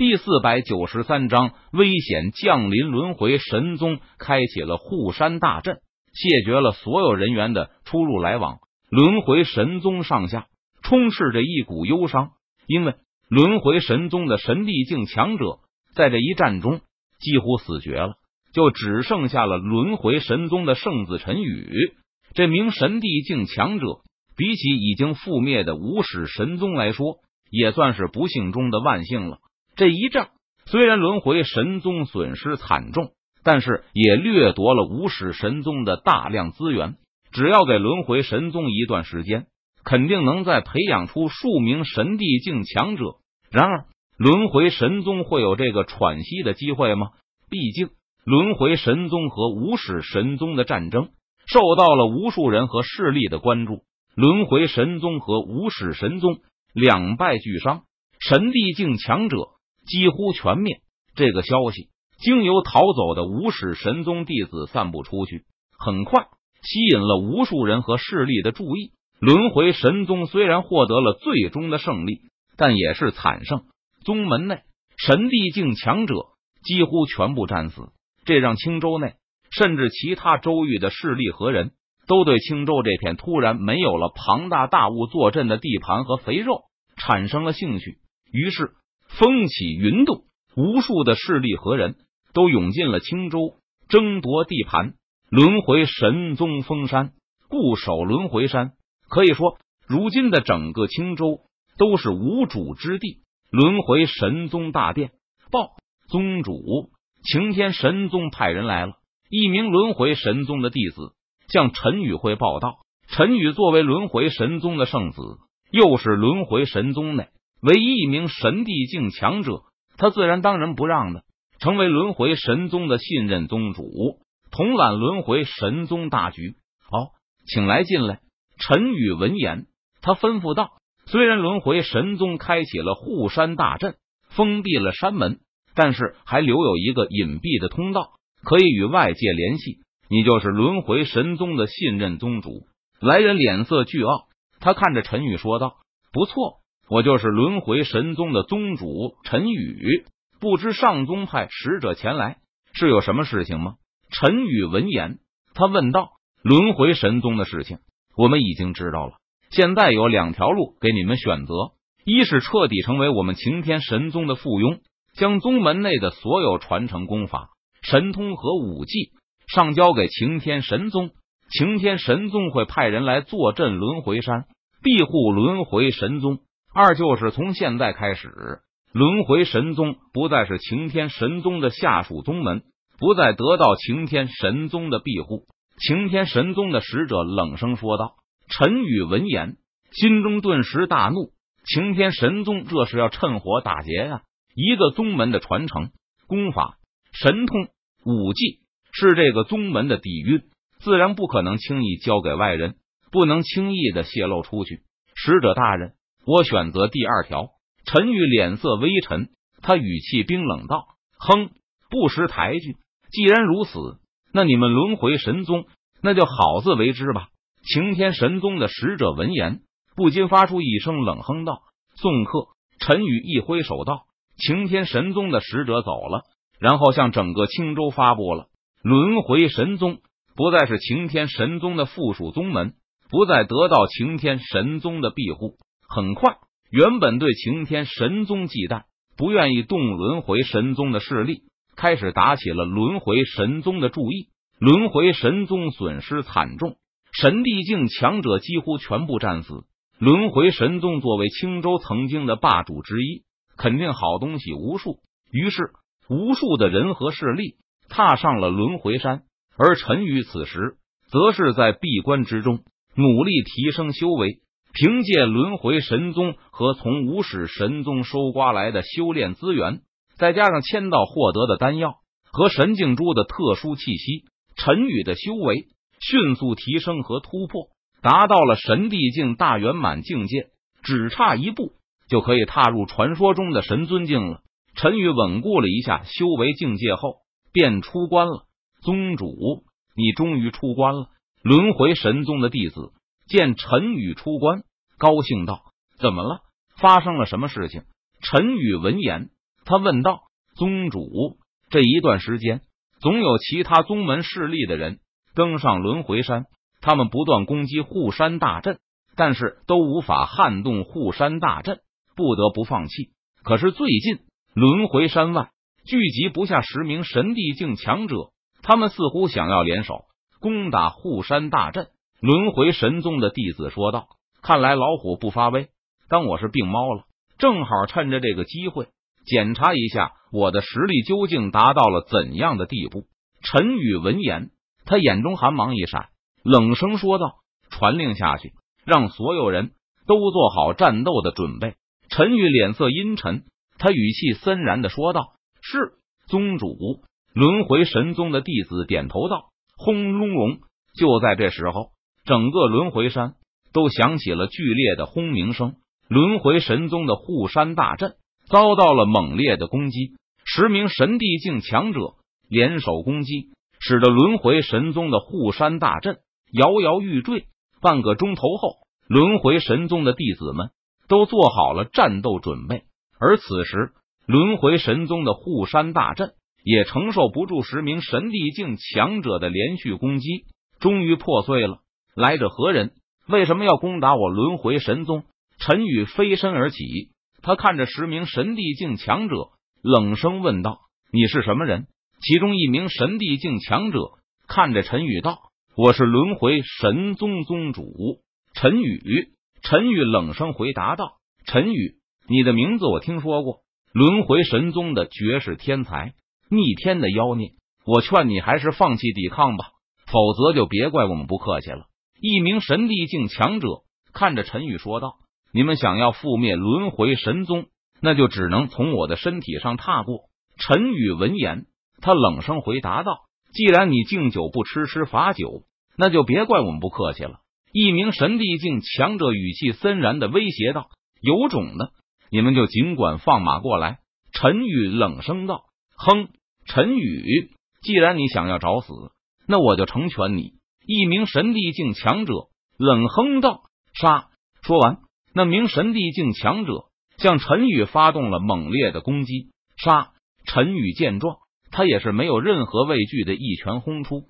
第四百九十三章危险降临，轮回神宗开启了护山大阵，谢绝了所有人员的出入来往。轮回神宗上下充斥着一股忧伤，因为轮回神宗的神帝境强者在这一战中几乎死绝了，就只剩下了轮回神宗的圣子陈宇这名神帝境强者。比起已经覆灭的无始神宗来说，也算是不幸中的万幸了。这一仗虽然轮回神宗损失惨重，但是也掠夺了无始神宗的大量资源。只要给轮回神宗一段时间，肯定能再培养出数名神帝境强者。然而，轮回神宗会有这个喘息的机会吗？毕竟，轮回神宗和无始神宗的战争受到了无数人和势力的关注。轮回神宗和无始神宗两败俱伤，神帝境强者几乎全灭。这个消息经由逃走的无始神宗弟子散布出去，很快吸引了无数人和势力的注意。轮回神宗虽然获得了最终的胜利，但也是惨胜。宗门内神帝境强者几乎全部战死，这让青州内甚至其他州域的势力和人。都对青州这片突然没有了庞大大物坐镇的地盘和肥肉产生了兴趣，于是风起云动，无数的势力和人都涌进了青州，争夺地盘。轮回神宗封山，固守轮回山，可以说如今的整个青州都是无主之地。轮回神宗大殿报宗主，擎天神宗派人来了，一名轮回神宗的弟子。向陈宇会报道，陈宇作为轮回神宗的圣子，又是轮回神宗内唯一一名神帝境强者，他自然当仁不让的成为轮回神宗的信任宗主，统揽轮回神宗大局。好，请来进来。陈宇闻言，他吩咐道：“虽然轮回神宗开启了护山大阵，封闭了山门，但是还留有一个隐蔽的通道，可以与外界联系。”你就是轮回神宗的信任宗主。来人脸色巨傲，他看着陈宇说道：“不错，我就是轮回神宗的宗主陈宇。不知上宗派使者前来是有什么事情吗？”陈宇闻言，他问道：“轮回神宗的事情，我们已经知道了。现在有两条路给你们选择：一是彻底成为我们擎天神宗的附庸，将宗门内的所有传承功法、神通和武技。”上交给擎天神宗，擎天神宗会派人来坐镇轮回山，庇护轮回神宗。二就是从现在开始，轮回神宗不再是擎天神宗的下属宗门，不再得到擎天神宗的庇护。擎天神宗的使者冷声说道。陈宇闻言，心中顿时大怒。擎天神宗这是要趁火打劫呀！一个宗门的传承功法、神通、武技。是这个宗门的底蕴，自然不可能轻易交给外人，不能轻易的泄露出去。使者大人，我选择第二条。陈宇脸色微沉，他语气冰冷道：“哼，不识抬举。既然如此，那你们轮回神宗，那就好自为之吧。”擎天神宗的使者闻言，不禁发出一声冷哼道：“送客。”陈宇一挥手道：“擎天神宗的使者走了。”然后向整个青州发布了。轮回神宗不再是擎天神宗的附属宗门，不再得到擎天神宗的庇护。很快，原本对擎天神宗忌惮、不愿意动轮回神宗的势力，开始打起了轮回神宗的注意。轮回神宗损失惨重，神帝境强者几乎全部战死。轮回神宗作为青州曾经的霸主之一，肯定好东西无数。于是，无数的人和势力。踏上了轮回山，而陈宇此时则是在闭关之中努力提升修为。凭借轮回神宗和从无始神宗收刮来的修炼资源，再加上签到获得的丹药和神境珠的特殊气息，陈宇的修为迅速提升和突破，达到了神帝境大圆满境界，只差一步就可以踏入传说中的神尊境了。陈宇稳固了一下修为境界后。便出关了，宗主，你终于出关了。轮回神宗的弟子见陈宇出关，高兴道：“怎么了？发生了什么事情？”陈宇闻言，他问道：“宗主，这一段时间，总有其他宗门势力的人登上轮回山，他们不断攻击护山大阵，但是都无法撼动护山大阵，不得不放弃。可是最近，轮回山外聚集不下十名神帝境强者，他们似乎想要联手攻打护山大阵。”轮回神宗的弟子说道：“看来老虎不发威，当我是病猫了。正好趁着这个机会，检查一下我的实力究竟达到了怎样的地步。”陈宇闻言，他眼中寒芒一闪，冷声说道：“传令下去，让所有人都做好战斗的准备。”陈宇脸色阴沉，他语气森然的说道：“是宗主。”轮回神宗的弟子点头道：“轰隆隆！”就在这时候。整个轮回山都响起了剧烈的轰鸣声，轮回神宗的护山大阵遭到了猛烈的攻击，十名神帝境强者联手攻击，使得轮回神宗的护山大阵摇摇欲坠。半个钟头后，轮回神宗的弟子们都做好了战斗准备，而此时，轮回神宗的护山大阵也承受不住十名神帝境强者的连续攻击，终于破碎了。来者何人？为什么要攻打我轮回神宗？陈宇飞身而起，他看着十名神帝境强者，冷声问道：“你是什么人？”其中一名神帝境强者看着陈宇道：“我是轮回神宗宗主陈宇。”陈宇冷声回答道：“陈宇，你的名字我听说过，轮回神宗的绝世天才，逆天的妖孽。我劝你还是放弃抵抗吧，否则就别怪我们不客气了。”一名神帝境强者看着陈宇说道：“你们想要覆灭轮回神宗，那就只能从我的身体上踏过。”陈宇闻言，他冷声回答道：“既然你敬酒不吃吃罚酒，那就别怪我们不客气了。”一名神帝境强者语气森然的威胁道：“有种的，你们就尽管放马过来。”陈宇冷声道：“哼，陈宇，既然你想要找死，那我就成全你。”一名神帝境强者冷哼道：“杀！”说完，那名神帝境强者向陈宇发动了猛烈的攻击。杀！陈宇见状，他也是没有任何畏惧的一拳轰出。